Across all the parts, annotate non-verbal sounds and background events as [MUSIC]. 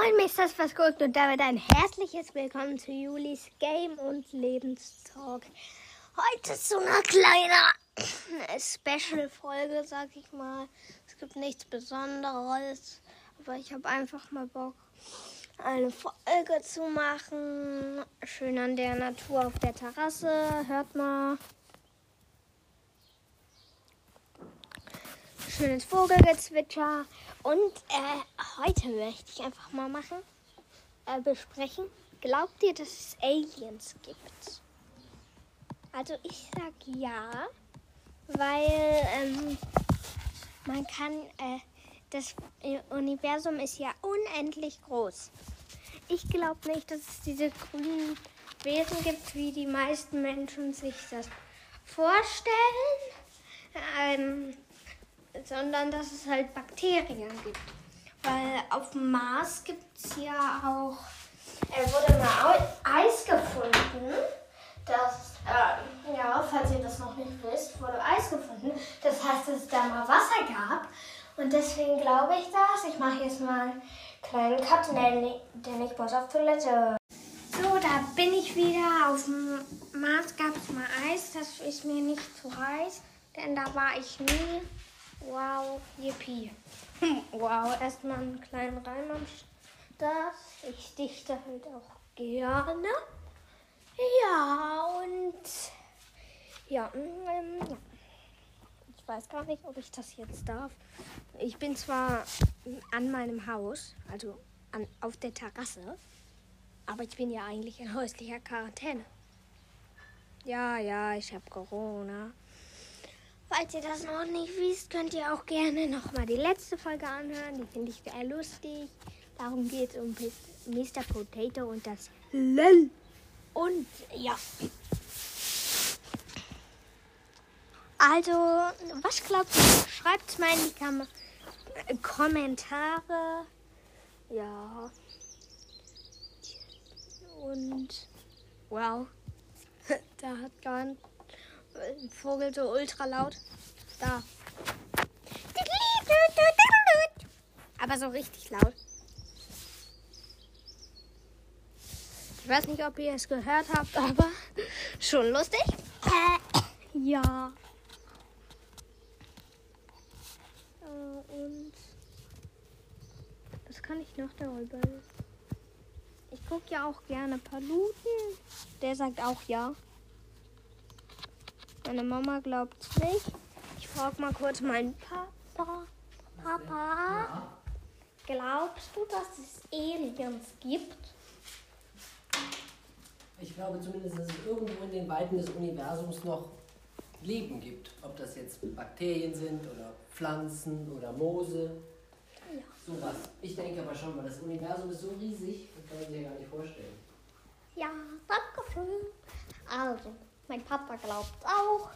Moin Mr. was und damit ein herzliches Willkommen zu Julis Game und Lebenstalk. Heute ist so eine kleine [COUGHS] Special-Folge, sag ich mal. Es gibt nichts Besonderes, aber ich habe einfach mal Bock, eine Folge zu machen. Schön an der Natur auf der Terrasse. Hört mal. Schönes Vogelgezwitscher. Und äh, heute möchte ich einfach mal machen, äh, besprechen. Glaubt ihr, dass es Aliens gibt? Also ich sag ja, weil ähm, man kann, äh, das Universum ist ja unendlich groß. Ich glaube nicht, dass es diese grünen Wesen gibt, wie die meisten Menschen sich das vorstellen. Ähm, sondern dass es halt Bakterien gibt. Weil auf dem Mars gibt es ja auch, er wurde mal Eis gefunden. Das, äh, ja, falls ihr das noch nicht wisst, wurde Eis gefunden. Das heißt, dass es da mal Wasser gab. Und deswegen glaube ich das. Ich mache jetzt mal einen kleinen Cut, denn ich muss auf Toilette. So, da bin ich wieder. Auf dem Mars gab es mal Eis. Das ist mir nicht zu heiß, denn da war ich nie. Wow, yippie. [LAUGHS] wow, erstmal einen kleinen Reim am Start. Ich dichte halt auch gerne. Ja, und ja, ähm, ich weiß gar nicht, ob ich das jetzt darf. Ich bin zwar an meinem Haus, also an, auf der Terrasse, aber ich bin ja eigentlich in häuslicher Quarantäne. Ja, ja, ich habe Corona. Falls ihr das noch nicht wisst, könnt ihr auch gerne nochmal die letzte Folge anhören. Die finde ich sehr lustig. Darum geht es um Mr. Potato und das LOL. Und ja. Also, was glaubt ihr? Schreibt mal in die Kam äh, Kommentare. Ja. Und wow. [LAUGHS] da hat gar ein Vogel so ultra laut. Da. Aber so richtig laut. Ich weiß nicht, ob ihr es gehört habt, aber schon lustig. Äh, ja. Äh, und was kann ich noch darüber Ich gucke ja auch gerne Paluten. Der sagt auch ja. Meine Mama glaubt es nicht. Ich frage mal kurz meinen Papa. Papa, glaubst du, dass es Aliens gibt? Ich glaube zumindest, dass es irgendwo in den Weiten des Universums noch Leben gibt. Ob das jetzt Bakterien sind oder Pflanzen oder Moose. Ja. Sowas. Ich denke aber schon, weil das Universum ist so riesig, das kann man sich ja gar nicht vorstellen. Ja, danke schön. Also, mein Papa glaubt auch.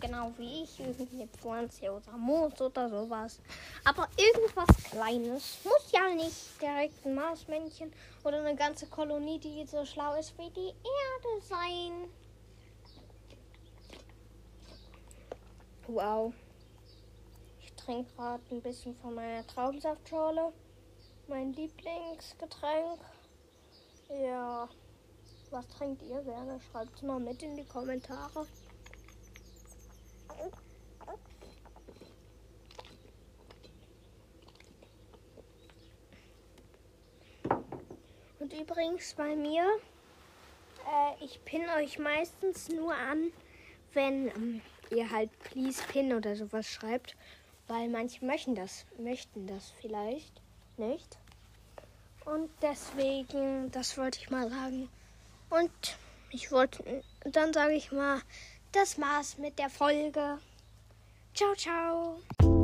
Genau wie ich, irgendeine Pflanze oder Moos oder sowas. Aber irgendwas Kleines. Muss ja nicht direkt ein Marsmännchen oder eine ganze Kolonie, die so schlau ist wie die Erde sein. Wow. Ich trinke gerade ein bisschen von meiner Traubensaftschorle. Mein Lieblingsgetränk. Ja. Was trinkt ihr gerne? Schreibt es mal mit in die Kommentare. Und übrigens bei mir, äh, ich pinne euch meistens nur an, wenn ähm, ihr halt please pin oder sowas schreibt, weil manche möchten das, möchten das vielleicht nicht. Und deswegen, das wollte ich mal sagen. Und ich wollte, dann sage ich mal, das war's mit der Folge. Ciao, ciao.